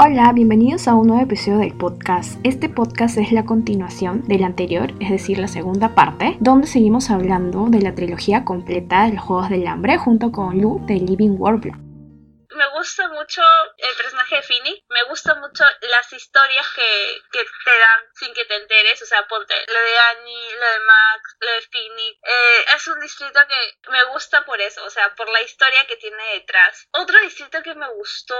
Hola, bienvenidos a un nuevo episodio del podcast. Este podcast es la continuación del anterior, es decir, la segunda parte, donde seguimos hablando de la trilogía completa de los Juegos del Hambre junto con Lu de Living World. Me gusta mucho el personaje de Finny, me gustan mucho las historias que, que, te dan sin que te enteres, o sea, ponte lo de Annie, lo de Max, lo de Finny. Eh, es un distrito que me gusta por eso, o sea, por la historia que tiene detrás. Otro distrito que me gustó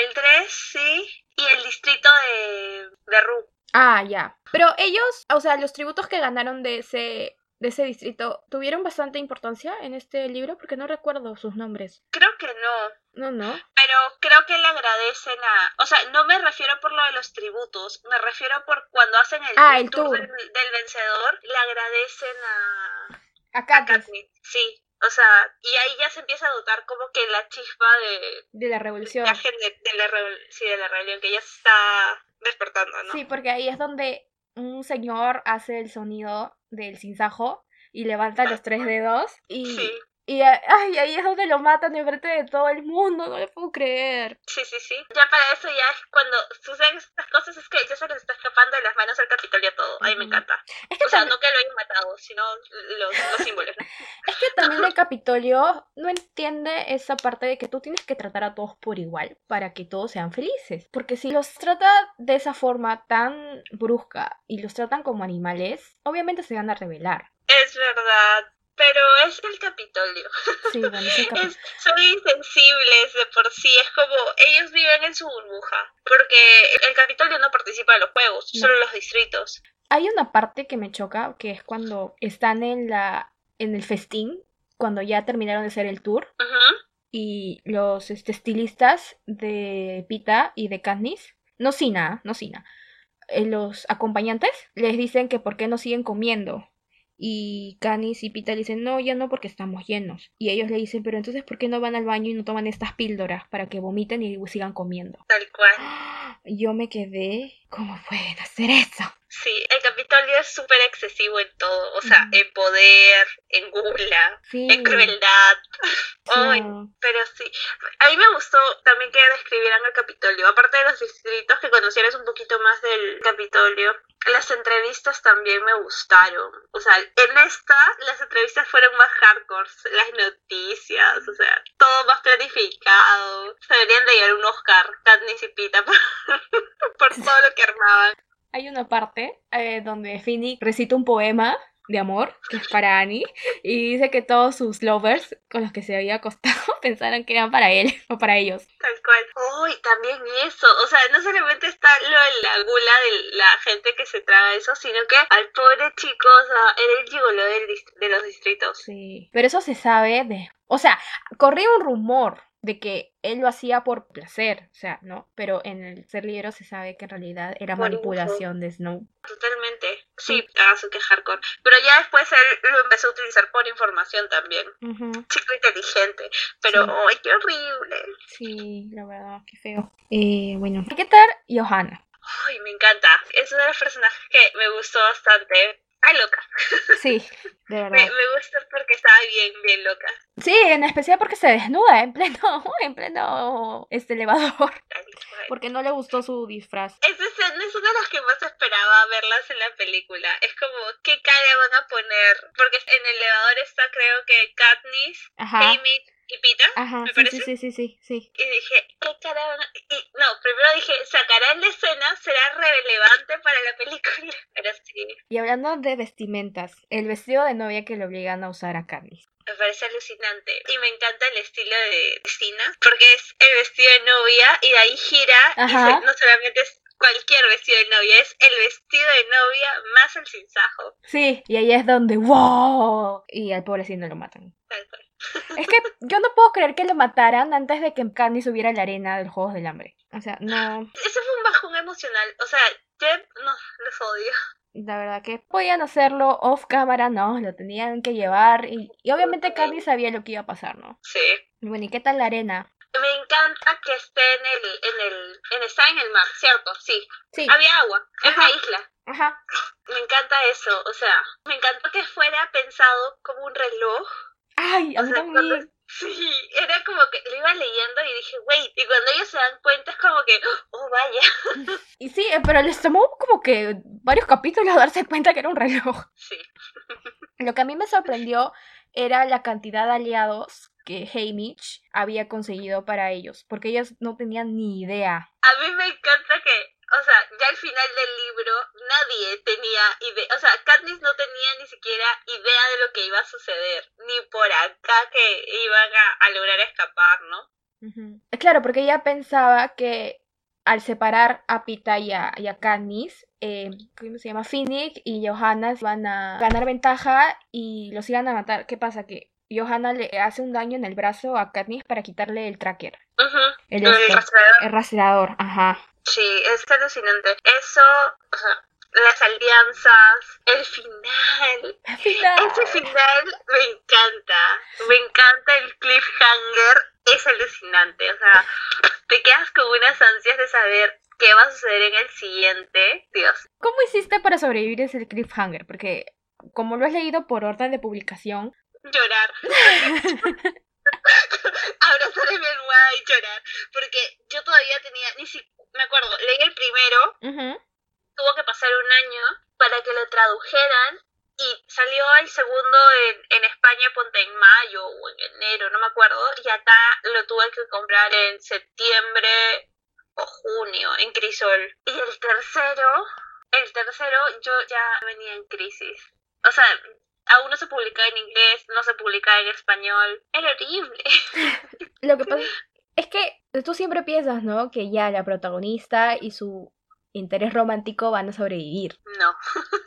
el 3, sí. Y el distrito de, de Ru. Ah, ya. Pero ellos, o sea, los tributos que ganaron de ese de ese distrito tuvieron bastante importancia en este libro porque no recuerdo sus nombres. Creo que no. No, no. Pero creo que le agradecen a... O sea, no me refiero por lo de los tributos, me refiero por cuando hacen el, ah, tour, Del, vencedor, le agradecen a... A Katniss. Sí, o sea, y ahí ya se empieza a notar como que la chispa de... De la revolución. De, la, sí, de la rebelión, que ya se está despertando, ¿no? Sí, porque ahí es donde un señor hace el sonido del sinsajo y levanta los tres dedos y, sí. Y ay, ahí es donde lo matan en frente de todo el mundo, no le puedo creer. Sí, sí, sí. Ya para eso ya es cuando suceden estas cosas, es que ya se les está escapando de las manos al Capitolio todo. A mí me encanta. o sea, no que lo hayan matado, sino los, los símbolos. es que también el Capitolio no entiende esa parte de que tú tienes que tratar a todos por igual para que todos sean felices. Porque si los trata de esa forma tan brusca y los tratan como animales, obviamente se van a rebelar. Es verdad pero es el Capitolio. Sí, es son insensibles de por sí, es como ellos viven en su burbuja, porque el Capitolio no participa de los juegos, solo los distritos. Hay una parte que me choca, que es cuando están en la en el festín, cuando ya terminaron de hacer el tour. Y los este, estilistas de Pita y de Katniss, no Sina, no Sina, eh, los acompañantes les dicen que por qué no siguen comiendo y Canis y Pita le dicen, no, ya no porque estamos llenos. Y ellos le dicen, pero entonces, ¿por qué no van al baño y no toman estas píldoras para que vomiten y sigan comiendo? Tal cual. Yo me quedé, ¿cómo pueden hacer eso? Sí, el Capitolio es súper excesivo en todo, o sea, en poder, en gula, en crueldad. pero sí, a mí me gustó también que describieran el Capitolio, aparte de los distritos, que conocieras un poquito más del Capitolio. Las entrevistas también me gustaron. O sea, en esta las entrevistas fueron más hardcore, las noticias, o sea, todo más planificado. Se deberían de llevar un Oscar, Katniss y Pita, por, todo lo que armaban. Hay una parte eh, donde Finnick recita un poema de amor, que es para Annie, y dice que todos sus lovers con los que se había acostado pensaron que eran para él o para ellos. Tal cual. Uy, también eso. O sea, no solamente está lo de la gula de la gente que se traga eso, sino que al pobre chico, o sea, era el gigolo de los distritos. Sí. Pero eso se sabe de. O sea, corría un rumor de que él lo hacía por placer, o sea, ¿no? Pero en el ser libro se sabe que en realidad era manipulación de Snow. Totalmente, sí, a su que hardcore. Pero ya después él lo empezó a utilizar por información también. Chico inteligente, pero ¡ay, qué horrible! Sí, la verdad, qué feo. Eh, bueno, ¿qué tal Johanna? Ay, me encanta. Es uno de los personajes que me gustó bastante Ay, loca. Sí, de verdad. Me, gusta porque estaba bien, bien loca. Sí, en especial porque se desnuda en pleno, en pleno este elevador. Porque no le gustó su disfraz. Es, es, es una de las que más esperaba verlas en la película. Es como, ¿qué cara van a poner? Porque en el elevador está creo que Katniss, Amy y Pita, Ajá, me sí, parece. Sí, sí, sí, sí, Y dije, ¿qué cara van a... Y, no, primero dije, sacarán la escena, será relevante para la película. Pero sí. Y hablando de vestimentas, el vestido de novia que le obligan a usar a Katniss. Me parece alucinante. Y me encanta el estilo de Cristina, porque es el vestido de novia y de ahí gira. Y no solamente es cualquier vestido de novia, es el vestido de novia más el sinsajo. Sí, y ahí es donde ¡wow! Y al pobrecito lo matan. Tal cual. Es que yo no puedo creer que lo mataran antes de que Candy subiera a la arena del Juegos del Hambre. O sea, no. Ese fue un bajón emocional. O sea, yo no, los odio. La verdad que podían hacerlo off cámara, no, lo tenían que llevar. Y, obviamente Candy sabía lo que iba a pasar, ¿no? Sí. bueno, ¿y qué tal la arena? Me encanta que esté en el, en el, en, está en el mar, ¿cierto? Sí. Sí. Había agua, es una isla. Ajá. Me encanta eso, o sea, me encantó que fuera pensado como un reloj Ay, a mí también. Sí, era como que lo iba leyendo y dije, wait, y cuando ellos se dan cuenta es como que, oh, vaya. Y sí, eh, pero les tomó como que varios capítulos darse cuenta que era un reloj. Sí. Lo que a mí me sorprendió era la cantidad de aliados que Haymitch había conseguido para ellos, porque ellos no tenían ni idea. A mí me encanta que, o sea, ya al final del libro nadie tenía idea, o sea, Katniss no tenía ni siquiera idea de lo que iba a suceder, ni por acá que iban a, lograr escapar, ¿no? Claro, porque ella pensaba que al separar a Pita y a, y Katniss, eh, ¿cómo se llama? Phoenix y Johanna van a ganar ventaja y los iban a matar. ¿Qué pasa? Que Johanna le hace un daño en el brazo a Katniss para quitarle el tracker. el, rastreador. El rastreador, ajá. Sí, es alucinante. Eso, o sea, las alianzas, el final. El final. Ese final me encanta. Me encanta el cliffhanger. Es alucinante. O sea, te quedas con unas ansias de saber qué va a suceder en el siguiente. Dios. ¿Cómo hiciste para sobrevivir ese cliffhanger? Porque como lo has leído por orden de publicación, llorar. Abrazar a mi almohada y llorar. Porque yo todavía tenía, ni siquiera, me acuerdo, leí el primero, tuvo que pasar un año para que lo tradujeran y salió el segundo en, en España, ponte en mayo o en enero, no me acuerdo, y acá lo tuve que comprar en septiembre o junio, en Crisol. Y el tercero, el tercero yo ya venía en crisis. O sea, aún no se publica en inglés, no se publica en español. Era horrible. Lo que pasa es que tú siempre piensas, ¿no? Que ya la protagonista y su interés romántico van a sobrevivir. No.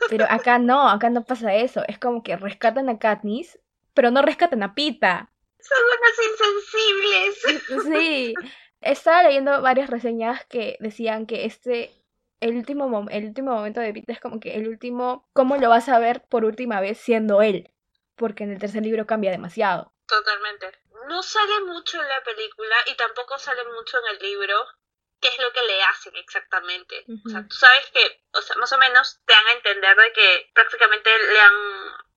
Pero acá no, acá no pasa eso. Es como que rescatan a Katniss, pero no rescatan a Pita. Son unos insensibles. Sí. Estaba leyendo varias reseñas que decían que este el último, el último momento de Pita es como que el último, ¿cómo lo vas a ver por última vez siendo él? Porque en el tercer libro cambia demasiado. Totalmente. No sale mucho en la película y tampoco sale mucho en el libro qué es lo que le hacen exactamente. O sea, tú sabes que, o sea, más o menos te dan a entender de que prácticamente le han,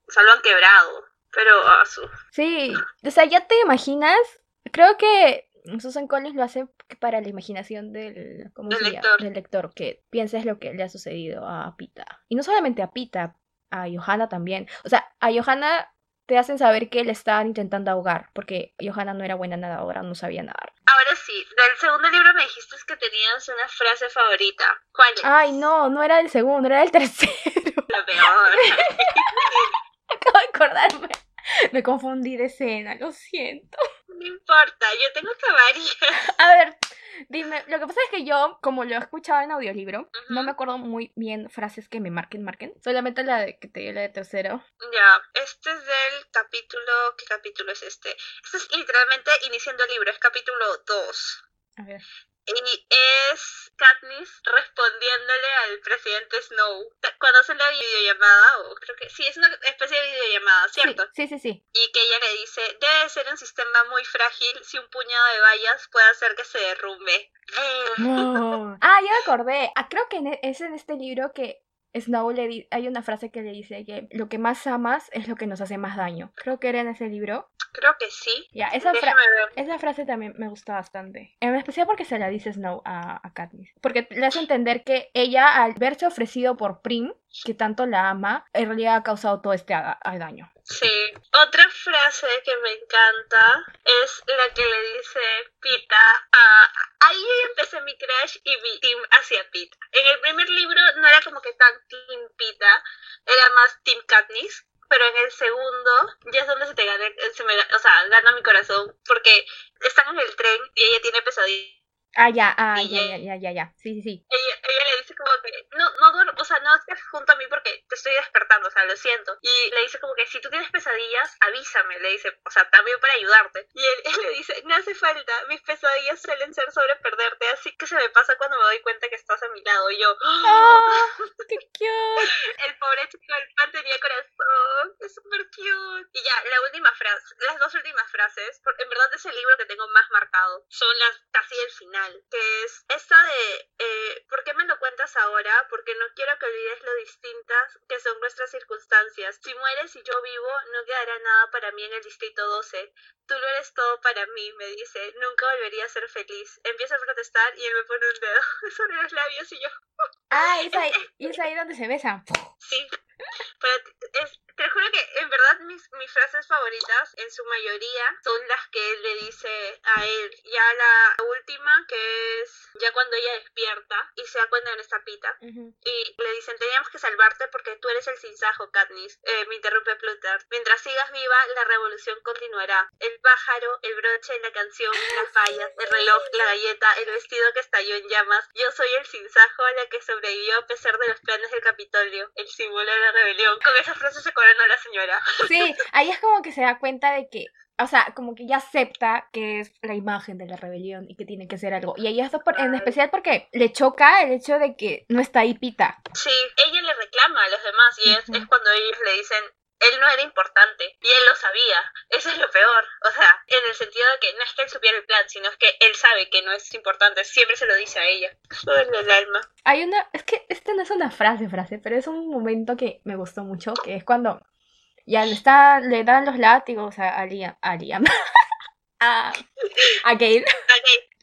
o sea, lo han quebrado. Pero, a su... Sí, o sea, ya te imaginas, creo que Susan Collins lo hace para la imaginación del, lector. del lector, que pienses lo que le ha sucedido a Pita. Y no solamente a Pita, a Johanna también. O sea, a Johanna te hacen saber que le estaban intentando ahogar, porque Johanna no era buena nadadora, no sabía nadar. Ahora sí, del segundo libro me dijiste que tenías una frase favorita. ¿Cuál es? Ay, no, no era del segundo, era del tercero. La peor. Acabo de acordarme. Me confundí de escena, lo siento. No importa, yo tengo que variar. A ver, dime, lo que pasa es que yo, como lo he escuchado en audiolibro, no me acuerdo muy bien frases que me marquen, marquen. Solamente la de que te la de tercero. Ya, este es del capítulo. ¿Qué capítulo es este? Este es literalmente iniciando el libro, es capítulo 2. A ver. Y es Katniss respondiéndole al presidente Snow cuando hace la videollamada, o creo que sí, es una especie de videollamada, ¿cierto? Sí, sí, sí. Y que ella le dice, debe ser un sistema muy frágil si un puñado de vallas puede hacer que se derrumbe. Ah, ya me acordé. Ah, creo que e, es en este libro que Snow le hay una frase que le dice que lo que más amas es lo que nos hace más daño. Creo que era en ese libro. Creo que sí. Ya, esa, esa frase también me gusta bastante. En especial porque se la dice Snow a, a Katniss. Porque le hace entender que ella, al verse ofrecido por Prim, que tanto la ama, en realidad ha causado todo este daño. Sí. Otra frase que me encanta es la que le dice Pita a... Ahí empecé mi crush y mi team hacia Pita. En el primer libro no era como que tan team Pita, era más team Katniss. Pero en el segundo ya es donde se te gana, se me, o sea, gana mi corazón porque están en el tren y ella tiene pesadillas Ah, ya, ah, ya, ya, ya, ya, ya, sí, sí, sí. Ella, ella le dice como que, no, no duermo, o sea, no estés junto a mí porque te estoy despertando, o sea, lo siento. Y le dice como que, si tú tienes pesadillas, avísame, le dice, o sea, también para ayudarte. Y él, le dice, no hace falta, mis pesadillas suelen ser sobre perderte, así que se me pasa cuando me doy cuenta que estás a mi lado. Y yo, ¡Oh, qué cute! El pobre chico del pan tenía corazón, es súper cute. Y ya, la última frase, las dos últimas frases, en verdad es el libro que tengo más marcado, son las casi el final que es esta de, eh, ¿por qué me lo cuentas ahora? Porque no quiero que olvides lo distintas que son nuestras circunstancias. Si mueres y yo vivo, no quedará nada para mí en el distrito 12. Tú lo eres todo para mí, me dice. Nunca volvería a ser feliz. Empieza a protestar y él me pone un dedo sobre los labios y yo. Ah, es ahí, y es ahí donde se besan. Sí. Pero es, te juro que en verdad mis, mis frases favoritas en su mayoría son las que él le dice a él. Ya la última que es ya cuando ella despierta y se da cuenta en esta pita y le dicen teníamos que salvarte porque tú eres el sinsajo Katniss. Eh, me interrumpe Plutarch. Mientras sigas viva la revolución continuará. El pájaro, el broche, la canción, las fallas, el reloj, la galleta, el vestido que estalló en llamas. Yo soy el sinsajo a la que sobrevivió a pesar de los planes del Capitolio, el símbolo de la rebelión. Con esas frases se a la señora. Sí, ahí es como que se da cuenta de que, o sea, como que ya acepta que es la imagen de la rebelión y que tiene que ser algo. Y ahí es en especial porque le choca el hecho de que no está ahí Pita. Sí, ella le reclama a los demás y es, es cuando ellos le dicen, él no era importante y él lo sabía. Eso es lo peor. O sea, en el sentido de que no es que él supiera el plan, sino es que él sabe que no es importante. Siempre se lo dice a ella. en el alma. Hay una. Es que esta no es una frase, frase, pero es un momento que me gustó mucho, que es cuando ya le, está, le dan los látigos a, Liam. A Liam. a, a Gale.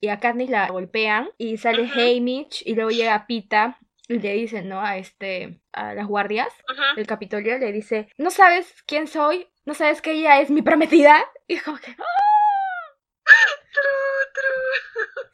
Y a Katniss la golpean y sale uh y luego llega Pita y le dice, ¿no? A este, a las guardias del Capitolio, le dice, ¿no sabes quién soy? ¿No sabes que ella es mi prometida? Y como que, ¡ah!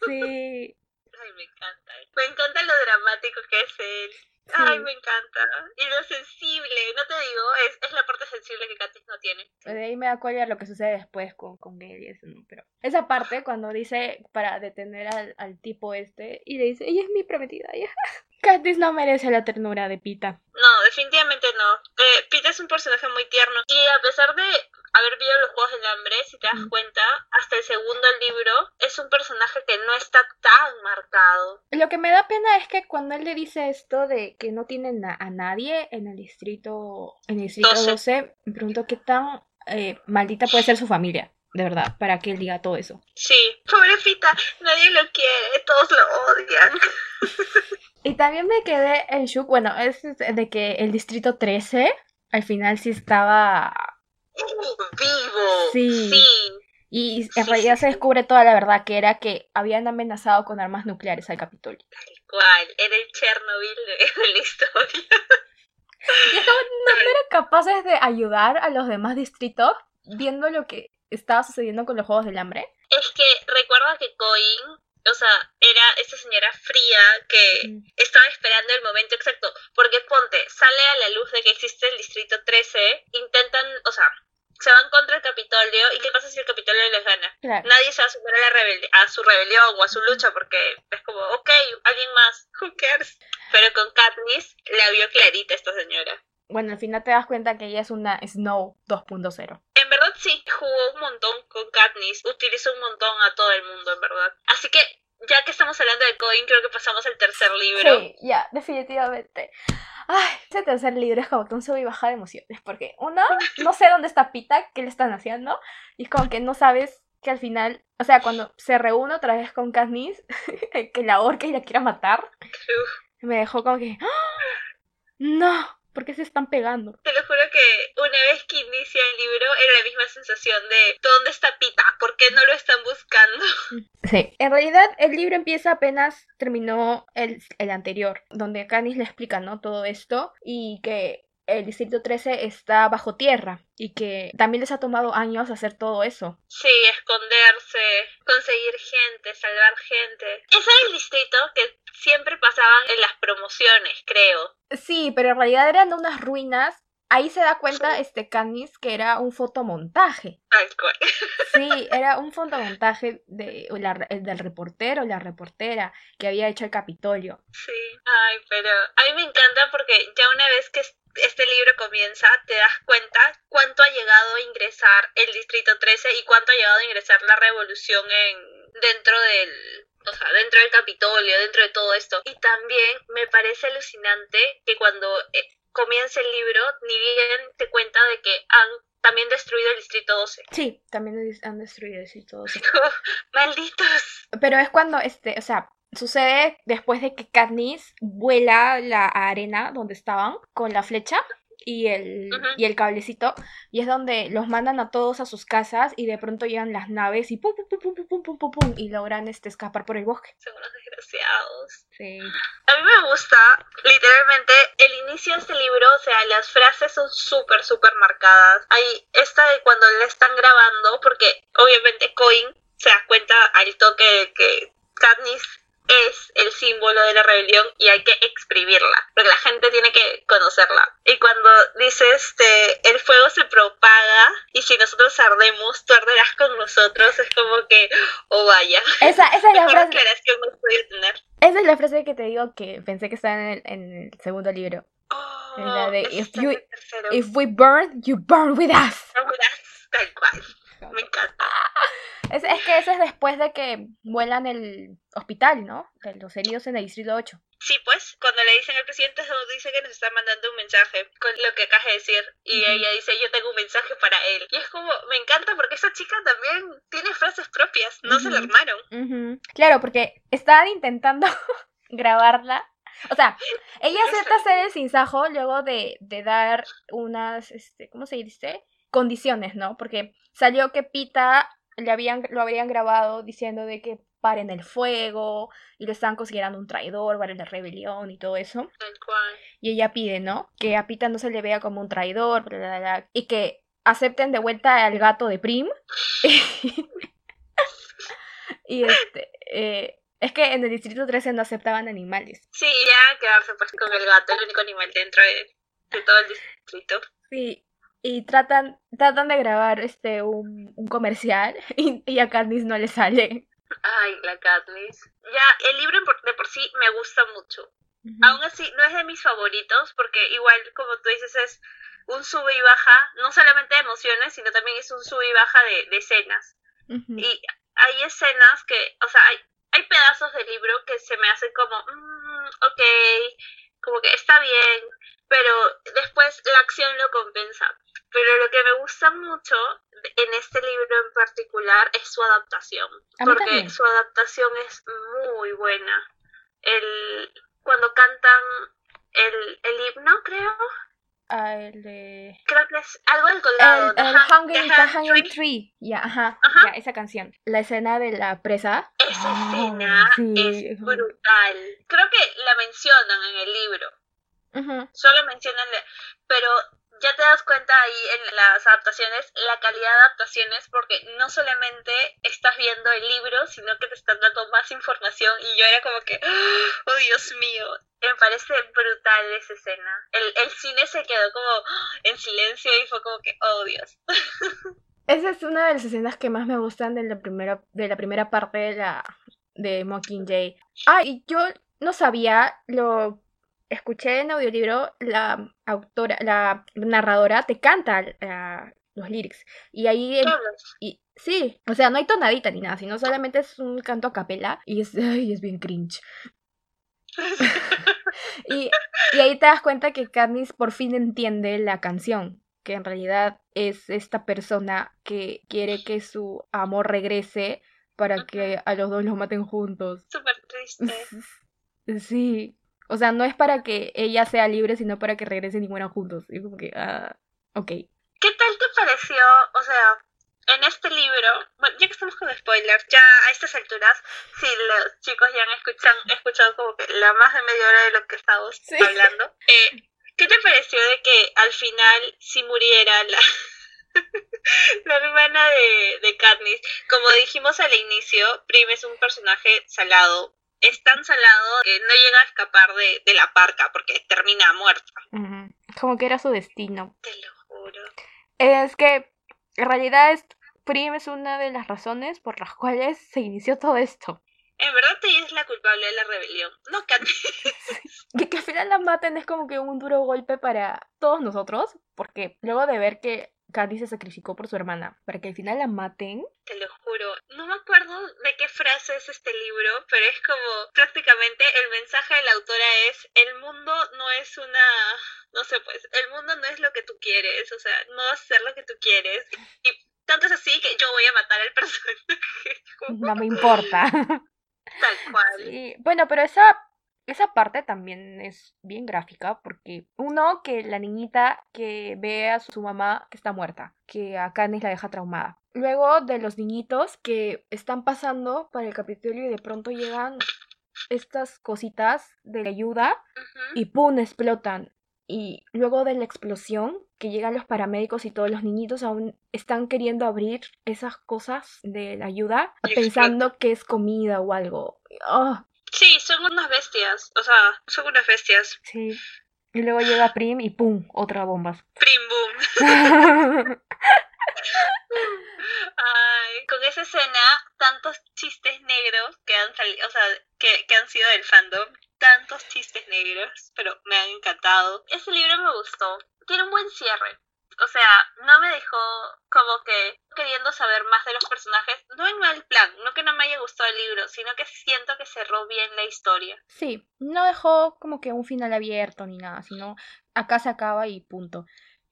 Sí. Ay, me encanta. Me encanta lo dramático que es él. Ay, me encanta. Y lo sensible, no te digo, es, es la parte sensible que Katniss no tiene. De ahí me da cuenta lo que sucede después con, con y eso, ¿no? Pero esa parte, cuando dice para detener al, al tipo este, y le dice, ella es mi prometida, ya. Katniss no merece la ternura de Pita. No, definitivamente no. Eh, Pita es un personaje muy tierno. Y a pesar de haber visto los Juegos del Hambre, si te das cuenta, hasta el segundo libro es un personaje que no está tan marcado. Lo que me da pena es que cuando él le dice esto de que no tienen a, nadie en el distrito, en el distrito 12, me pregunto qué tan eh, maldita puede ser su familia de verdad, para que él diga todo eso. Sí, pobrecita, nadie lo quiere, todos lo odian. y también me quedé en shock, bueno, es de que el distrito 13 al final sí estaba vivo. Sí. sí. Y en realidad se descubre toda la verdad, que era que habían amenazado con armas nucleares al Capitolio. Tal cual, era el Chernobyl de, la historia. Y no, no eran capaces de ayudar a los demás distritos viendo lo que estaba sucediendo con los Juegos del Hambre? Es que recuerda que Coin, o sea, era esta señora fría que estaba esperando el momento exacto. Porque ponte, sale a la luz de que existe el Distrito 13, intentan, o sea, se van contra el Capitolio y qué pasa si el Capitolio les gana. Nadie se va a sumar a, la a su rebelión o a su lucha porque es como, ok, alguien más, who cares. Pero con Katniss la vio clarita esta señora bueno, al final te das cuenta que ella es una Snow 2.0. En verdad sí, jugó un montón con Katniss, utilizó un montón a todo el mundo, en verdad. Así que, ya que estamos hablando de Coin, creo que pasamos al tercer libro. Sí, ya, definitivamente. Ay, ese tercer libro es como que un sub y baja de emociones, porque uno, no sé dónde está Pita, qué le están haciendo, y es como que no sabes que al final, o sea, cuando se reúne otra vez con Katniss, que la orca y la quiera matar, me dejó como que, ¡Ah! no, ¿Por qué se están pegando? Te lo juro que una vez que inicia el libro era la misma sensación de ¿dónde está Pita? ¿Por qué no lo están buscando? Sí, en realidad el libro empieza apenas terminó el, el anterior, donde Canis le explica, ¿no? Todo esto y que el Distrito 13 está bajo tierra y que también les ha tomado años hacer todo eso. Sí, esconderse, conseguir gente, salvar gente. Ese es el distrito que siempre pasaban en las promociones, creo. Sí, pero en realidad eran unas ruinas. Ahí se da cuenta este Canis que era un fotomontaje. Tal cual. Sí, era un fotomontaje de, del reportero, la reportera que había hecho el Capitolio. Sí, ay, pero a mí me encanta porque ya una vez que este libro comienza, te das cuenta cuánto ha llegado a ingresar el Distrito 13 y cuánto ha llegado a ingresar la revolución en dentro del o sea, dentro del Capitolio, dentro de todo esto. Y también me parece alucinante que cuando eh, comienza el libro, ni bien te cuenta de que han también destruido el Distrito 12. Sí, también han destruido el Distrito 12. Malditos. Pero es cuando, este, o sea, sucede después de que Katniss vuela la arena donde estaban con la flecha y el, y el cablecito. Y es donde los mandan a todos a sus casas y de pronto llegan las naves y pum, pum, pum, pum, pum, pum, pum, pum y logran este, escapar por el bosque. Son unos desgraciados. Sí. A mí me gusta, literalmente, el inicio de este libro, o sea, las frases son súper, súper marcadas. Hay esta de cuando le están grabando, porque obviamente Coin se da cuenta al toque que Katniss es el símbolo de la rebelión y hay que exprimirla, porque la gente tiene que conocerla. Y cuando dice este, el fuego se propaga y si nosotros ardemos, tú arderás con nosotros, es como que, oh vaya. Esa, esa es la frase. Que no tener. Esa es la frase que te digo que pensé que estaba en el, en el segundo libro. Oh, la de, if, you, if we burn, you burn with us. Burn with us, tal cual. Me encanta. Es, es, que eso es después de que vuelan el hospital, ¿no? De los heridos en el distrito 8. Sí, pues, cuando le dicen al presidente, dice que nos está mandando un mensaje con lo que acaba de decir. Y ella dice, yo tengo un mensaje para él. Y es como, me encanta porque esa chica también tiene frases propias, no se la armaron. Claro, porque estaban intentando grabarla. O sea, ella acepta hacer el sinsajo luego de, de dar unas, este, ¿cómo se dice? Condiciones, ¿no? Porque salió que Pita le habían, lo habrían grabado diciendo de que paren el fuego y lo estaban considerando un traidor para la rebelión y todo eso. Y ella pide, ¿no? Que a Pita no se le vea como un traidor y que acepten de vuelta al gato de Prim. y este, eh, es que en el distrito 13 no aceptaban animales. Sí, ya quedarse pues con el gato, el único animal dentro de, de todo el distrito. Sí, y tratan, tratan de grabar este un, un comercial y, a Katniss no le sale. Ay, la Katniss. Ya, el libro de por sí me gusta mucho. Aún así, no es de mis favoritos porque igual, como tú dices, es un sube y baja, no solamente de emociones, sino también es un sube y baja de, de escenas. Y hay escenas que, o sea, hay, hay pedazos del libro que se me hacen como, mm, ok, como que está bien, pero después la acción lo compensa. Pero lo que me gusta mucho en este libro en particular es su adaptación, porque su adaptación es muy buena. El, cuando cantan el, el himno, creo. Ah, el de... Creo que es algo del colgado. El, el Hungry, Tree. Ya, ajá. esa canción. La escena de la presa. Esa escena es brutal. Creo que la mencionan en el libro. Solo mencionan, pero ya te das cuenta ahí en las adaptaciones, la calidad de adaptaciones, porque no solamente estás viendo el libro, sino que te están dando más información y yo era como que, oh Dios mío, me parece brutal esa escena. El, el cine se quedó como en silencio y fue como que, oh Dios. Esa es una de las escenas que más me gustan de la primera, de la primera parte de la de Mockingjay. Ah, y yo no sabía lo escuché en audiolibro la autora, la narradora te canta los lyrics. Y ahí. y, sí, o sea, no hay tonadita ni nada, sino solamente es un canto a capela y es, es bien cringe. y, y, ahí te das cuenta que Katniss por fin entiende la canción, que en realidad es esta persona que quiere que su amor regrese para que a los dos los maten juntos. Súper triste. Sí, o sea, no es para que ella sea libre, sino para que regresen y mueran juntos. Y como que, ah, ok. ¿Qué tal te pareció, o sea, en este libro, bueno, ya que estamos con spoilers, ya a estas alturas, si los chicos ya han escuchado, escuchado como que la más de media hora de lo que estamos hablando, eh, ¿qué te pareció de que al final si muriera la, la hermana de, de Katniss? Como dijimos al inicio, Prim es un personaje salado, es tan salado que no llega a escapar de, de la parca porque termina muerta. Como que era su destino. Te lo juro. Es que en realidad es, Prim es una de las razones por las cuales se inició todo esto. En verdad ella es la culpable de la rebelión, no Katniss. Y que al final la maten es como que un duro golpe para todos nosotros, porque luego de ver que Candy se sacrificó por su hermana para que al final la maten. Te lo juro. No me acuerdo de qué frase es este libro, pero es como prácticamente el mensaje de la autora es el mundo no es una no sé pues, el mundo no es lo que tú quieres, o sea, no va a ser lo que tú quieres. Y tanto es así que yo voy a matar al personaje. No me importa. Tal cual. Bueno, pero esa, esa parte también es bien gráfica porque uno, que la niñita que ve a su mamá que está muerta, que a Candice la deja traumada. Luego de los niñitos que están pasando para el capítulo y de pronto llegan estas cositas de ayuda y ¡pum! explotan. Y luego de la explosión, que llegan los paramédicos y todos los niñitos aún están queriendo abrir esas cosas de la ayuda, pensando que es comida o algo. ¡Oh! Sí, son unas bestias. O sea, son unas bestias. Sí. Y luego llega Prim y ¡pum! Otra bomba. Prim boom. Ay, con esa escena, tantos chistes negros que han salido, o sea, que, que han sido del fandom, tantos chistes negros, pero me han encantado. Ese libro me gustó. Tiene un buen cierre. O sea, no me dejó como que queriendo saber más de los personajes, no en mal plan, no que no me haya gustado el libro, sino que siento que cerró bien la historia. Sí, no dejó como que un final abierto ni nada, sino acá se acaba y punto.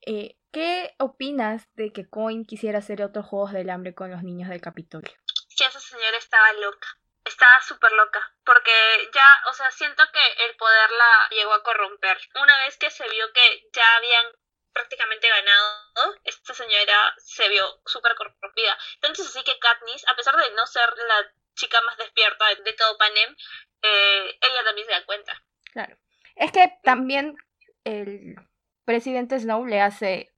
Eh, ¿Qué opinas de que Coin quisiera hacer otros Juegos del Hambre con los niños del Capitolio? Que esa señora estaba loca. Estaba súper loca. Porque ya, o sea, siento que el poder la llegó a corromper. Una vez que se vio que ya habían prácticamente ganado, esta señora se vio súper corrompida. Entonces así que Katniss, a pesar de no ser la chica más despierta de todo Panem, eh, ella también se da cuenta. Claro. Es que también el presidente Snow le hace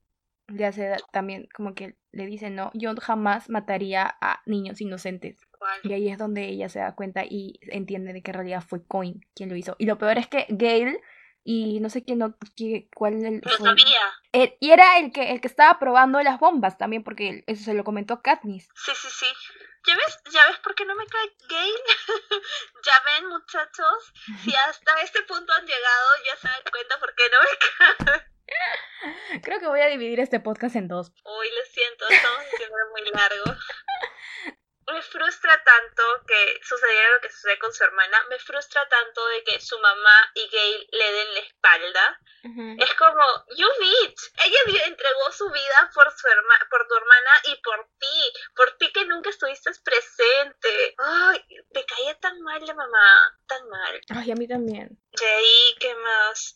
le hace también como que le dice, no, yo jamás mataría a niños inocentes. Y ahí es donde ella se da cuenta y entiende de que en realidad fue Coin quien lo hizo. Y lo peor es que Gail y no sé quién no, cuál el, sabía. y era el que el que estaba probando las bombas también porque eso se lo comentó Katniss. Sí, sí, sí. ¿Ya ves? ¿Ya ves por qué no me cae Gail? ya ven, muchachos, si hasta este punto han llegado, ya se dan cuenta por qué no me cae. Creo que voy a dividir este podcast en dos. Uy, lo siento, estamos haciendo muy largo. Me frustra tanto que sucediera lo que sucede con su hermana. Me frustra tanto de que su mamá y Gail le den la espalda. Es como, you bitch. Ella entregó su vida por, su por tu hermana y por ti. Por ti que nunca estuviste presente. Ay, me caía tan mal la mamá. Tan mal. Ay, a mí también. De ahí, ¿qué más?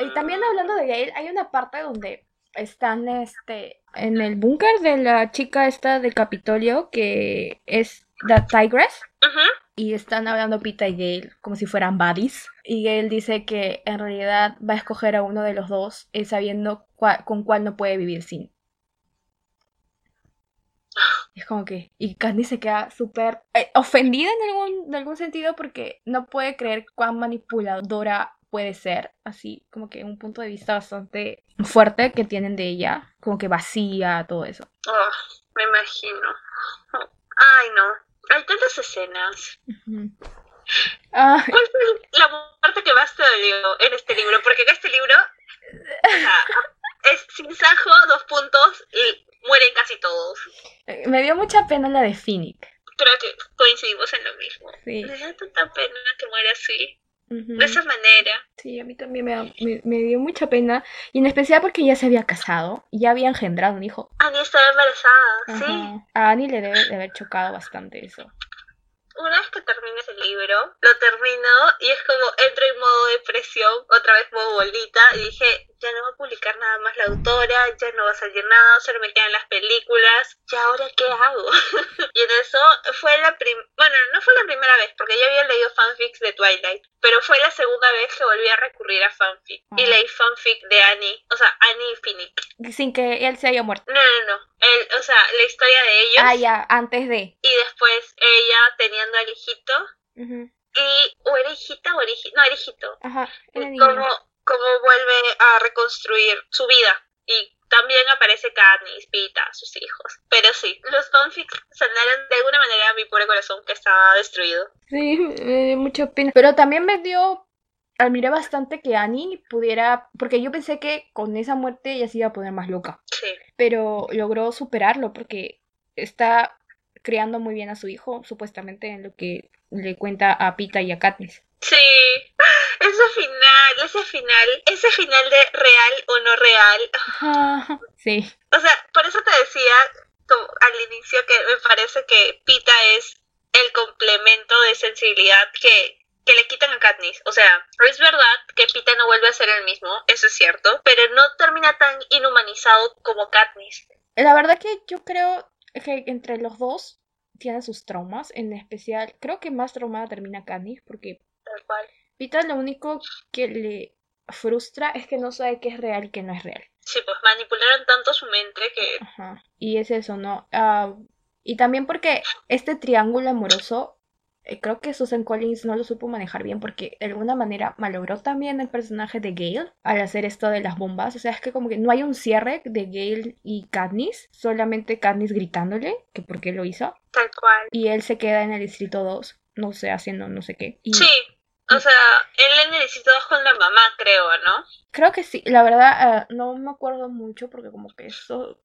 Y también mm. hablando de Gail, hay una parte donde están este en el búnker de la chica esta del Capitolio que es The Tigress y están hablando Pita y Gail como si fueran buddies. Y Gail dice que en realidad va a escoger a uno de los dos eh, sabiendo con cuál no puede vivir sin. Es como que y Candy se queda súper eh, ofendida en algún, en algún sentido porque no puede creer cuán manipuladora puede ser, así como que un punto de vista bastante fuerte que tienen de ella, como que vacía, todo eso. Oh, me imagino. Ay, no. Hay tantas escenas. ¿Cuál fue la parte que más te dolió en este libro? Porque en este libro es sin sajo, dos puntos y mueren casi todos. Me dio mucha pena la de Phoenix. Creo que coincidimos en lo mismo. Sí. Me da tanta pena que muera así de esa manera. Sí, a mí también me, dio mucha pena, y en especial porque ya se había casado, y ya había engendrado un hijo. Annie estaba embarazada, sí. A Annie le debe de haber chocado bastante eso una vez que termine ese libro, lo termino y es como entro en modo depresión, otra vez modo bolita, y dije, ya no va a publicar nada más la autora, ya no va a salir nada, solo me quedan las películas, ¿y ahora qué hago? y en eso fue la primera, bueno, no fue la primera vez, porque ya había leído fanfics de Twilight, pero fue la segunda vez que volví a recurrir a fanfic, y ah. leí fanfic de Annie, o sea, Annie y Phoenix. Sin que él se haya muerto. No, no, no, el, o sea, la historia de ellos. Ah, ya, antes de. Y después ella teniendo al hijito. Y, o era hijita o era hijito. No, era hijito. Ajá, cómo, cómo vuelve a reconstruir su vida. Y también aparece Katniss, Pita, sus hijos. Pero sí, los fanfics sanaron de alguna manera a mi pobre corazón que estaba destruido. Sí, me dio mucha pena. Pero también me dio admiré bastante que Annie pudiera, porque yo pensé que con esa muerte ella se iba a poner más loca. Sí. Pero logró superarlo porque está criando muy bien a su hijo, supuestamente en lo que le cuenta a Pita y a Katniss. Sí, ese final, ese final, ese final de real o no real. sí. O sea, por eso te decía como al inicio que me parece que Pita es el complemento de sensibilidad que, que le quitan a Katniss. O sea, es verdad que Pita no vuelve a ser el mismo, eso es cierto, pero no termina tan inhumanizado como Katniss. La verdad que yo creo que entre los dos tienen sus traumas, en especial, creo que más traumada termina Katniss porque Tal cual. Pita lo único que le frustra es que no sabe qué es real y qué no es real. Sí, pues manipularon tanto su mente que... Ajá. Y es eso, ¿no? Ah, y también porque este triángulo amoroso, eh, creo que Susan Collins no lo supo manejar bien porque de alguna manera malogró también el personaje de Gale al hacer esto de las bombas. O sea, es que como que no hay un cierre de Gale y Katniss, solamente Katniss gritándole que por qué lo hizo. Tal cual. Y él se queda en el distrito 2, no sé, haciendo no sé qué. Y... Sí, o sea, él en el distrito 2 con la mamá, creo, ¿no? Creo que sí, la verdad ah, no me acuerdo mucho porque como que eso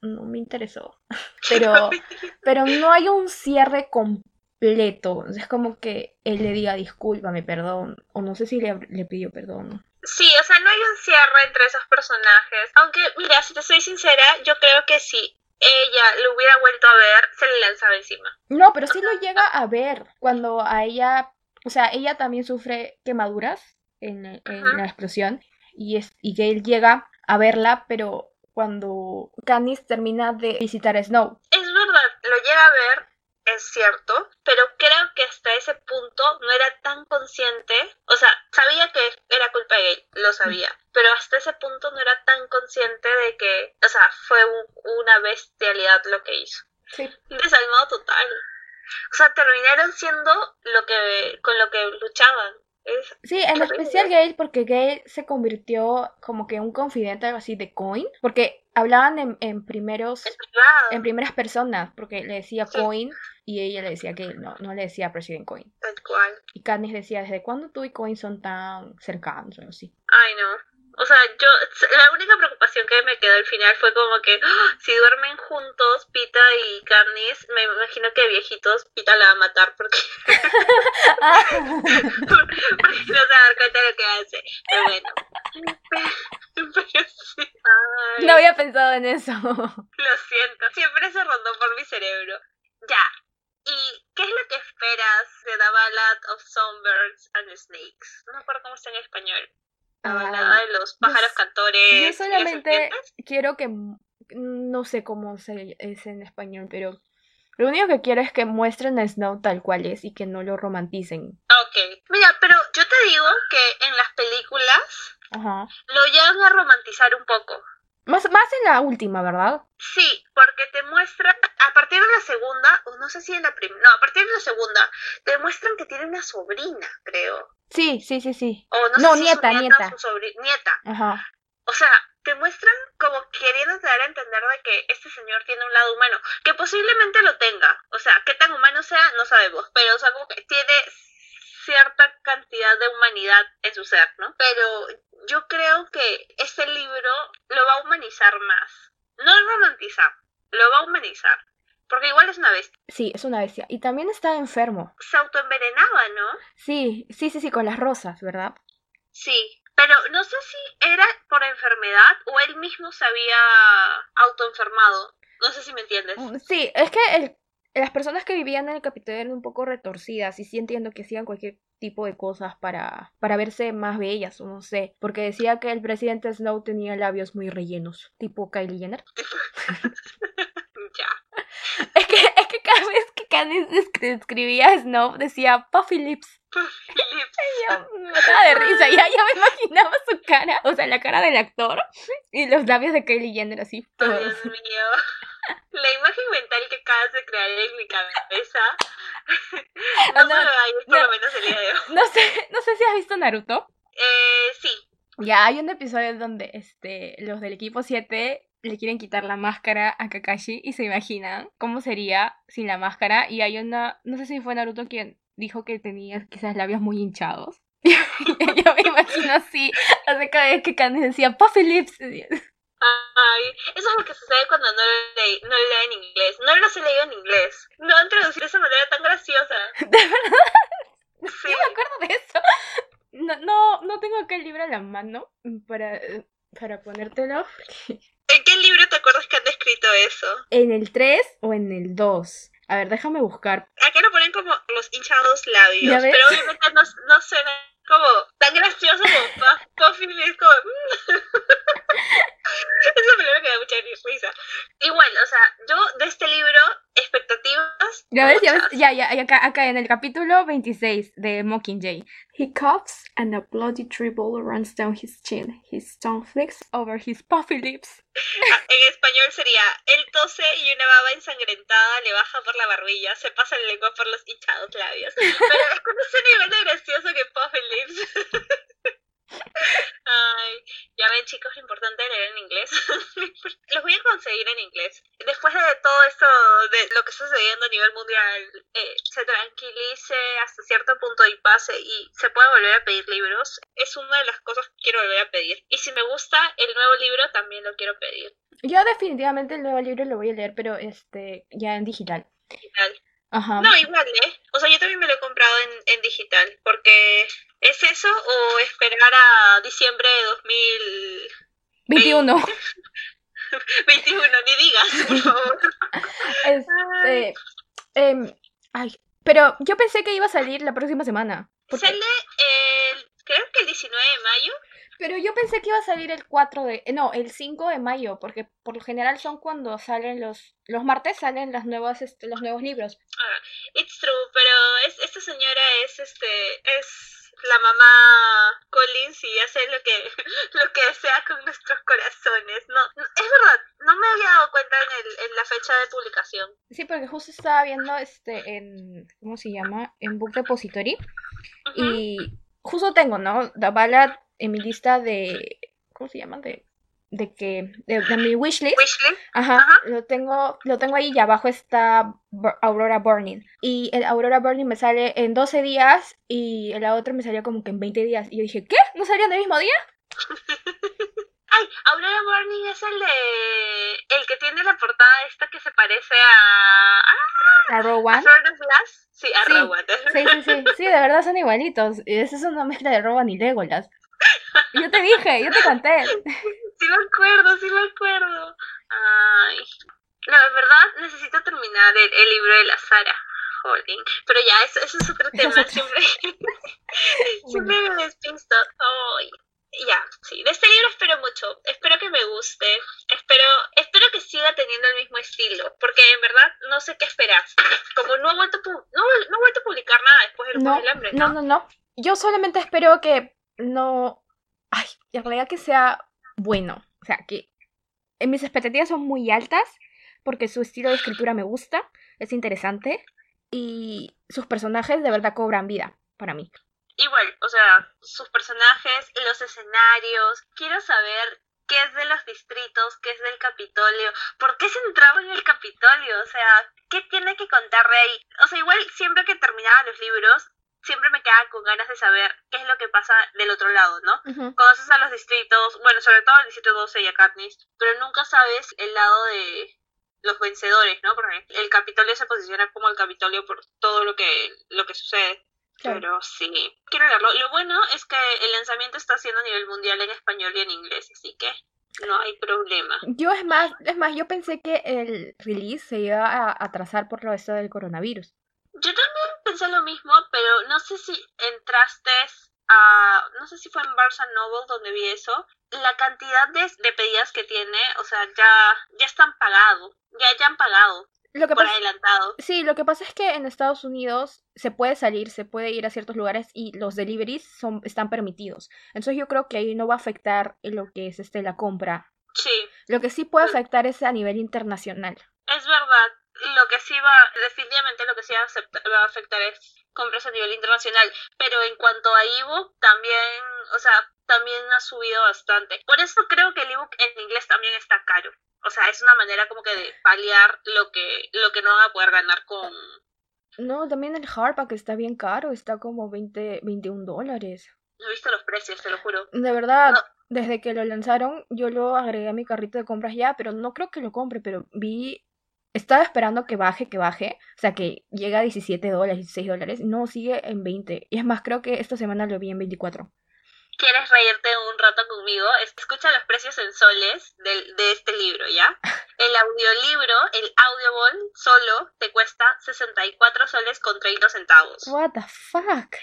no me interesó. Pero, pero no hay un cierre completo. Es como que él le diga discúlpame, perdón. O no sé si le, le pidió perdón. Sí, o sea, no hay un cierre entre esos personajes. Aunque, mira, si te soy sincera, yo creo que si ella lo hubiera vuelto a ver, se le lanzaba encima. No, pero sí lo llega a ver cuando a ella, o sea, ella también sufre quemaduras en, en la explosión y, es, y Gail llega a verla, pero cuando Katniss termina de visitar a Snow. Es verdad, lo llega a ver, es cierto, pero creo que hasta ese punto no era tan consciente, o sea, sabía que era culpa de él, lo sabía, pero hasta ese punto no era tan consciente de que, o sea, fue una bestialidad lo que hizo. Sí. Desalmado total. O sea, terminaron siendo lo que con lo que luchaban. Sí, en especial Gale, porque Gale se convirtió como que un confidente algo así de Coin, porque hablaban en, en primeros, en primeras personas, porque le decía Coin y ella le decía Gale, no, no le decía President Coin. Tal cual. Y Katniss decía, ¿desde cuándo tú y Coin son tan cercanos así? Ay, no. O sea, yo, la única preocupación que me quedó al final fue como que ¡ah! si duermen juntos, Pita y Carnis, me imagino que viejitos Pita la va a matar porque, porque no se va a dar cuenta de lo que hace. Pero bueno. Pero sí. No había pensado en eso. Lo siento, siempre se rondó por mi cerebro. Ya. ¿Y qué es lo que esperas de The Ballad of Songbirds and Snakes? No me acuerdo cómo está en español. De los pájaros cantores. Yo solamente quiero que. No sé cómo se es en español, pero. Lo único que quiero es que muestren a Snow tal cual es y que no lo romanticen. Ok. Mira, pero yo te digo que en las películas lo llegan a romantizar un poco. Más, más en la última, ¿verdad? Sí, porque te muestra, a partir de la segunda, o no sé si en la primera, no, a partir de la segunda, te muestran que tiene una sobrina, creo. Sí, sí, sí, sí. O no, sé nieta, si nieta. Su nieta. Ajá. O sea, te muestran como queriendo dar a entender de que este señor tiene un lado humano, que posiblemente lo tenga. O sea, qué tan humano sea, no sabemos, pero o sea, como que tiene cierta cantidad de humanidad en su ser, ¿no? Pero yo creo que este libro lo va a humanizar más. No romantizar, lo va a humanizar. Porque igual es una bestia. Sí, es una bestia. Y también está enfermo. Se autoenvenenaba, ¿no? Sí, sí, sí, sí, con las rosas, ¿verdad? Sí, pero no sé si era por enfermedad o él mismo se había autoenfermado. No sé si me entiendes. Mm, sí, es que el, las personas que vivían en el Capitolio eran un poco retorcidas y sí entiendo que hacían cualquier tipo de cosas para, para verse más bellas o no sé, porque decía que el presidente Snow tenía labios muy rellenos, tipo Kylie Jenner. ya. Es que, es que cada vez que Candice escribía a Snow decía Puffy Lips. Puffy Lips. me mataba de risa, ya, ya me imaginaba su cara, o sea, la cara del actor y los labios de Kylie Jenner así. Todos. Dios mío. La imagen mental que acabas de crear en mi cabeza. No, no, me por lo menos el día de hoy. No sé, no sé si has visto Naruto. Eh, sí. Ya hay un episodio donde este, los del equipo 7 le quieren quitar la máscara a Kakashi y se imaginan cómo sería sin la máscara. Y hay una, no sé si fue Naruto quien dijo que tenía quizás labios muy hinchados. Yo me imagino así, hace cada vez que Candice decía Puffy Lips. Ay, eso es lo que sucede cuando no lo, leí, no lo leo en inglés. No lo he leído en inglés. No han traducido de esa manera tan graciosa. ¿De verdad? Sí. me acuerdo de eso. No, no, no tengo acá el libro a la mano para, para ponértelo. ¿En qué libro te acuerdas que han descrito eso? En el 3 o en el 2. A ver, déjame buscar. Aquí lo ponen como los hinchados labios, pero obviamente no, no suena como tan gracioso como Puffy es como... Esa palabra me da mucha risa. Igual, o sea, yo de este libro, expectativas. Ya ves, ya ves, ya, ya, acá, acá en el capítulo 26 de Mockingjay. He coughs and a bloody dribble runs down his chin. His tongue flicks over his puffy lips. Ah, en español sería, él tose y una baba ensangrentada le baja por la barbilla, se pasa la lengua por los hinchados labios. Pero es ese nivel de gracioso que puffy lips. Ay, ya ven chicos, lo importante es leer en inglés. Los voy a conseguir en inglés. Después de todo esto, de lo que está sucediendo a nivel mundial, eh, se tranquilice hasta cierto punto y pase y se puede volver a pedir libros, es una de las cosas que quiero volver a pedir. Y si me gusta el nuevo libro, también lo quiero pedir. Yo definitivamente el nuevo libro lo voy a leer, pero este ya en digital. Digital. No, igual, ¿eh? O sea, yo también me lo he comprado en, en digital, porque ¿es eso o esperar a diciembre de 2021? 21, ni digas, por favor. Este, eh, ay, pero yo pensé que iba a salir la próxima semana. Sale el, creo que el 19 de mayo. Pero yo pensé que iba a salir el 4 de... No, el 5 de mayo, porque por lo general son cuando salen los... Los martes salen las nuevas, este, los nuevos libros. Ah, it's true, pero es, esta señora es, este, es la mamá Collins y hace lo que, lo que desea con nuestros corazones. No, es verdad, no me había dado cuenta en, el, en la fecha de publicación. Sí, porque justo estaba viendo este en... ¿Cómo se llama? En Book Depository. Y justo tengo, ¿no? Ballad en mi lista de. ¿Cómo se llama? De. De que. De, mi wishlist. Wishlist. Ajá, Lo tengo. Lo tengo ahí y abajo está Aurora Burning. Y el Aurora Burning me sale en 12 días. Y la otra me salió como que en 20 días. Y yo dije, ¿qué? ¿No salían el mismo día? Ay, Aurora Burning es el de. El que tiene la portada esta que se parece a. Ah, a Rowan. Sí, a sí, Rowan. Sí, sí, sí. Sí, de verdad son igualitos. Y es una mezcla de Rowan y Legolas. Yo te dije, yo te conté. Sí me acuerdo, sí me acuerdo. Ay. No, en verdad necesito terminar el, libro de la Sara Holding. Pero ya, eso, eso es otro tema. Siempre, siempre me despisto. Ay. Ya, sí. De este libro espero mucho. Espero que me guste. Espero, espero que siga teniendo el mismo estilo. Porque en verdad no sé qué esperar. Como no ha vuelto, no, no ha vuelto a publicar nada después del no, Hambre. ¿no? no, no, no. Yo solamente espero que no, ay, en realidad que sea bueno, o sea, que en mis expectativas son muy altas porque su estilo de escritura me gusta, es interesante y sus personajes de verdad cobran vida para mí. Igual, o sea, sus personajes, los escenarios, quiero saber qué es de los distritos, qué es del Capitolio, por qué se entraba en el Capitolio, o sea, qué tiene que contar Rey. O sea, igual siempre que terminaba los libros, siempre me quedaba con ganas de saber qué es lo que pasa del otro lado, ¿no? Conoces a los distritos, bueno, sobre todo el distrito 12 y a Katniss, pero nunca sabes el lado de los vencedores, ¿no? Porque el Capitolio se posiciona como el Capitolio por todo lo que, lo que sucede. Pero sí, quiero leerlo. Lo bueno es que el lanzamiento está haciendo a nivel mundial en español y en inglés, así que no hay problema. Yo es más, es más, yo pensé que el release se iba a atrasar por lo esto del coronavirus. Yo también pensé lo mismo, pero no sé si entraste a, no sé si fue en Barnes Noble donde vi eso, la cantidad de, de pedidas que tiene, o sea, ya, ya están pagados, ya, ya han pagado. Lo que por adelantado. Sí, lo que pasa es que en Estados Unidos se puede salir, se puede ir a ciertos lugares y los deliveries son, están permitidos. Entonces yo creo que ahí no va a afectar lo que es este la compra. Sí. Lo que sí puede afectar es a nivel internacional. Es verdad, lo que sí va, definitivamente lo que sí va a, afectar es compras a nivel internacional, pero en cuanto a ebook también, o sea, también ha subido bastante. Por eso creo que el ebook en inglés también está caro. O sea, es una manera como que de paliar lo que lo que no van a poder ganar con No, también el hardback está bien caro, está como 20 21 dólares. No he visto los precios, te lo juro. De verdad, desde que lo lanzaron, yo lo agregué a mi carrito de compras ya, pero no creo que lo compre, pero vi estaba esperando que baje, que baje, o sea, que llega a 17 dólares, 16 dólares, no, sigue en 20. Y es más, creo que esta semana lo vi en 24. quieres reírte un rato conmigo, escucha los precios en soles de, de este libro, ¿ya? El audiolibro, el Audible, solo te cuesta 64 soles con 30 centavos. What the fuck?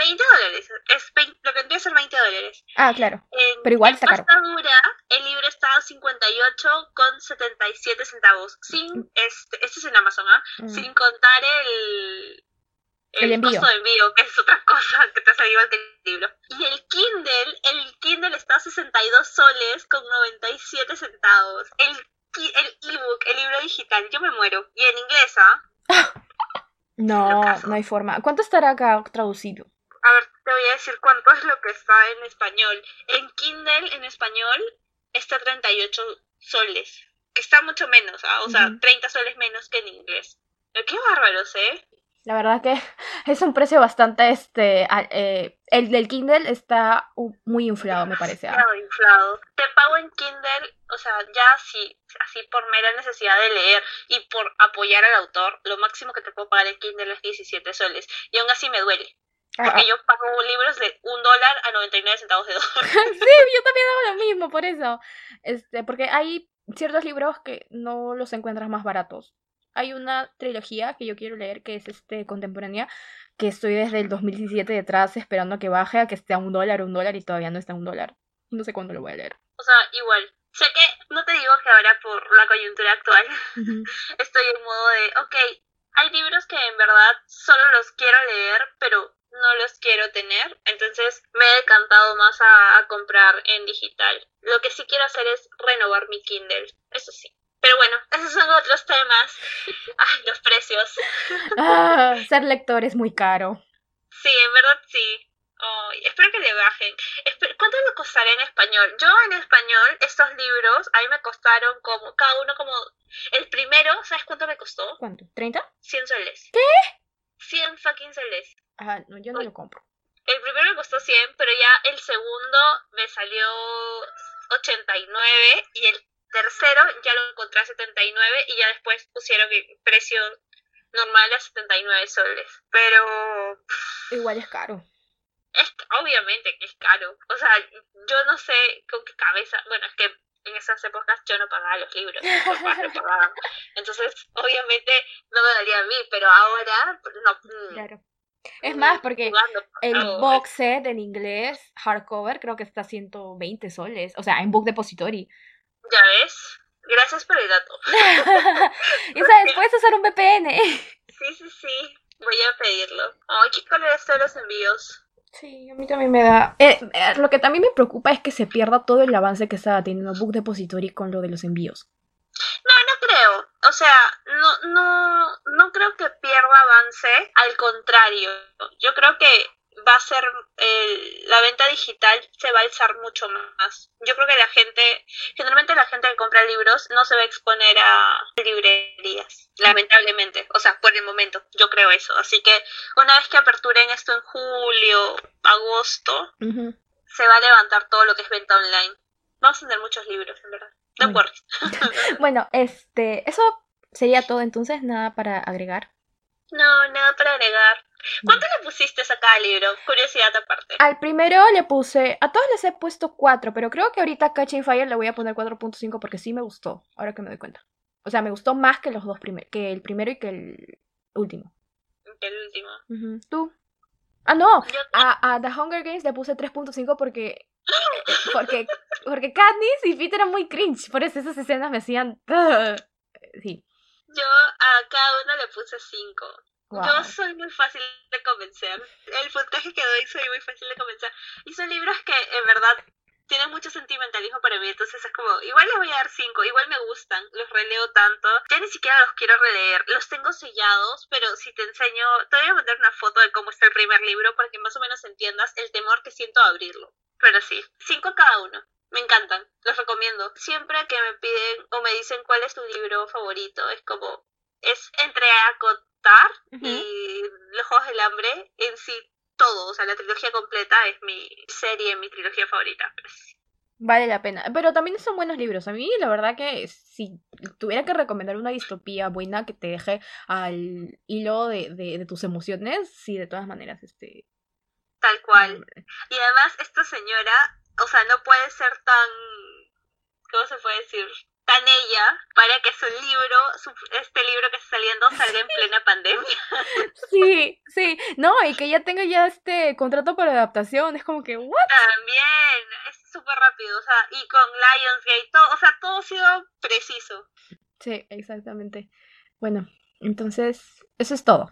20 dólares. Es lo que empieza ser 20 dólares. Ah, claro. Pero igual está caro. dura, el libro está a 58 con 77 centavos. Sin, mm. este, este es en Amazon, ¿ah? Sin contar el, el, envío. costo de envío, que es otra cosa que te ha salido el libro. Y el Kindle, el Kindle está a 62 soles con 97 centavos. El el ebook, el libro digital, yo me muero. Y en inglés, ¿ah? no, no hay forma. ¿Cuánto estará acá traducido? A ver, te voy a decir cuánto es lo que está en español. En Kindle, en español, está 38 soles. Que está mucho menos, ¿ah? O sea, 30 soles menos que en inglés. Qué bárbaros, ¿eh? La verdad que es un precio bastante, este, eh, el del Kindle está muy inflado, me parece. ¿ah? Demasiado inflado. Te pago en Kindle, o sea, ya así, así por mera necesidad de leer y por apoyar al autor, lo máximo que te puedo pagar en Kindle es 17 soles. Y aún así me duele. Ah, porque ah. yo pago libros de un dólar a 99 centavos de dólar. sí, yo también hago lo mismo, por eso. Este, porque hay ciertos libros que no los encuentras más baratos. Hay una trilogía que yo quiero leer que es este contemporánea, que estoy desde el 2017 detrás esperando a que baje, a que esté a un dólar, un dólar y todavía no está a un dólar. No sé cuándo lo voy a leer. O sea, igual. Sé que no te digo que ahora por la coyuntura actual estoy en modo de, ok, hay libros que en verdad solo los quiero leer, pero no los quiero tener, entonces me he decantado más a, comprar en digital. Lo que sí quiero hacer es renovar mi Kindle, eso sí. Pero bueno, esos son otros temas. Ay, los precios. Ah, ser lector es muy caro. Sí, en verdad sí. espero que le bajen. ¿Cuánto me costará en español? Yo en español, estos libros, a mí me costaron como, cada uno como, el primero, ¿sabes cuánto me costó? ¿Cuánto? ¿30? 100 soles. ¿Qué? 100 fucking soles. Ajá, no, yo no lo compro. El primero me costó 100, pero ya el segundo me salió 89 y el tercero ya lo encontré a 79 y ya después pusieron el precio normal a 79 soles. Pero... Igual es caro. Es, obviamente que es caro. O sea, yo no sé con qué cabeza... Bueno, es que en esas épocas yo no pagaba los libros, Entonces, obviamente no me daría a mí, pero ahora no. Mm. Claro. Es más, porque el box set en inglés, hardcover, creo que está a 120 soles. O sea, en Book Depository. Ya ves. Gracias por el dato. y sabes, puedes usar un VPN. sí, sí, sí. Voy a pedirlo. Ay, ¿qué colores son los envíos? Sí, a mí también me da. Eh, eh, lo que también me preocupa es que se pierda todo el avance que estaba teniendo Book Depository con lo de los envíos. No, no creo. O sea, no, no, no creo que pierda avance. Al contrario, yo creo que va a ser la venta digital se va a alzar mucho más. Yo creo que la gente, generalmente la gente que compra libros no se va a exponer a librerías, lamentablemente. O sea, por el momento, yo creo eso. Así que una vez que aperturen esto en julio, agosto, se va a levantar todo lo que es venta online. Vamos a tener muchos libros, en verdad. No bueno. bueno, este, eso sería todo entonces, nada para agregar. No, nada para agregar. ¿Cuánto le pusiste a cada libro? Curiosidad aparte. Al primero le puse, a todos les he puesto 4, pero creo que ahorita Catching Fire le voy a poner 4.5 porque sí me gustó, ahora que me doy cuenta. O sea, me gustó más que los dos primeros, que el primero y que el último. Que el último. ¿Tú? Ah, no, a, a, The Hunger Games le puse 3.5 porque porque porque Katniss y Pete eran muy cringe, por eso esas escenas me hacían sí. Yo a cada uno le puse 5. Yo soy muy fácil de convencer. El puntaje que doy soy muy fácil de convencer. Y son libros que en verdad tienen mucho sentimentalismo para mí, entonces es como, igual les voy a dar cinco, igual me gustan, los releo tanto, ya ni siquiera los quiero releer, los tengo sellados, pero si te enseño, te voy a mandar una foto de cómo está el primer libro para que más o menos entiendas el temor que siento a abrirlo. Pero sí, cinco cada uno. Me encantan, los recomiendo. Siempre que me piden o me dicen cuál es tu libro favorito, es como, es entre acotar y Los Juegos del Hambre en sí todo, o sea, la trilogía completa es mi serie, mi trilogía favorita. Pues. Vale la pena. Pero también son buenos libros. A mí, la verdad que si tuviera que recomendar una distopía buena que te deje al hilo de, de, tus emociones, sí, de todas maneras, este. Tal cual. Y además esta señora, o sea, no puede ser tan, ¿cómo se puede decir? Tan ella para que su libro, este libro que está saliendo salga en plena pandemia. Sí, sí, no, y que ya tenga ya este contrato para adaptación, es como que, ¿what? También, es súper rápido, o sea, y con Lionsgate, todo, o sea, todo ha sido preciso. Sí, exactamente. Bueno, entonces, eso es todo.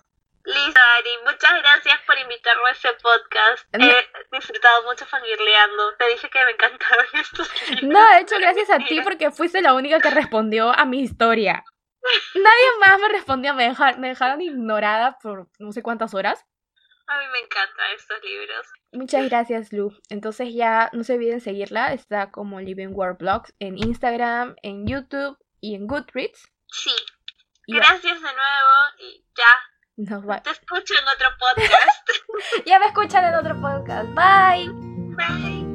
Listo, Ari, muchas gracias por invitarme a este podcast. He disfrutado mucho fangirleando. Te dije que me encantaban estos libros. No, de hecho, gracias a ti porque fuiste la única que respondió a mi historia. Nadie más me respondió, me dejaron, me dejaron ignorada por no sé cuántas horas. A mí me encantan estos libros. Muchas gracias, Lu. Entonces ya no se olviden seguirla. Está como Living World Blogs en Instagram, en YouTube y en Goodreads. Sí. Gracias de nuevo y ya te escucho en otro podcast. ya me escuchan en otro podcast. Bye. Bye.